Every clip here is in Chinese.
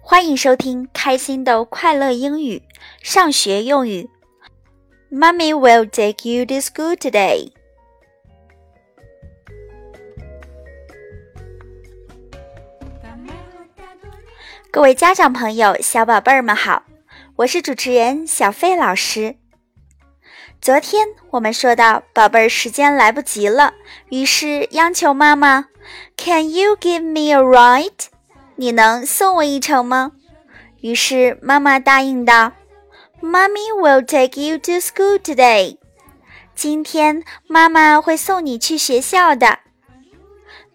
欢迎收听开心的快乐英语上学用语。Mommy will take you to school today. 各位家长朋友、小宝贝儿们好，我是主持人小飞老师。昨天我们说到，宝贝儿时间来不及了，于是央求妈妈：“Can you give me a ride？” 你能送我一程吗？于是妈妈答应道：“Mommy will take you to school today。”今天妈妈会送你去学校的。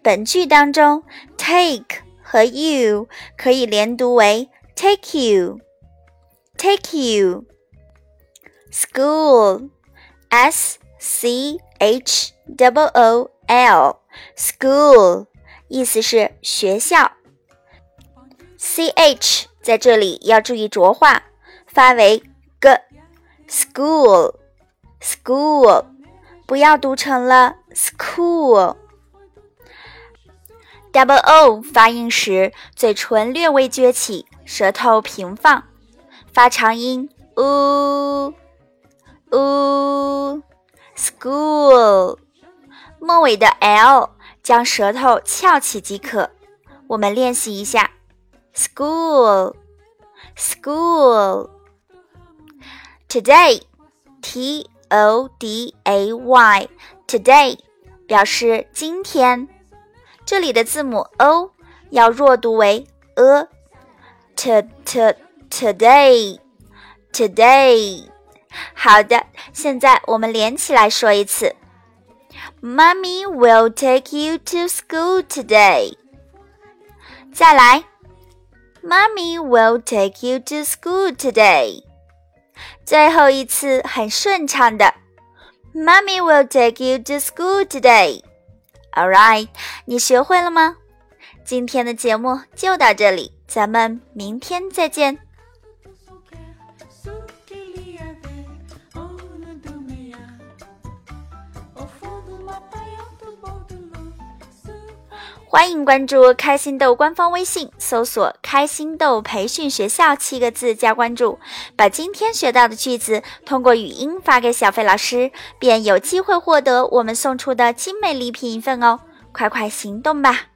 本句当中，take 和 you 可以连读为 take you，take you。School。S C H O O L school 意思是学校。 C H 在这里要注意浊化，发为 g school school 不要读成了 school。Double O 发音时，嘴唇略微撅起，舌头平放，发长音 u。u school 末尾的 l 将舌头翘起即可。我们练习一下 school school today t o d a y today 表示今天。这里的字母 o 要弱读为 a t t today today 好的，现在我们连起来说一次。Mommy will take you to school today。再来 ，Mommy will take you to school today。最后一次很顺畅的，Mommy will take you to school today。All right，你学会了吗？今天的节目就到这里，咱们明天再见。欢迎关注开心豆官方微信，搜索“开心豆培训学校”七个字加关注，把今天学到的句子通过语音发给小飞老师，便有机会获得我们送出的精美礼品一份哦！快快行动吧！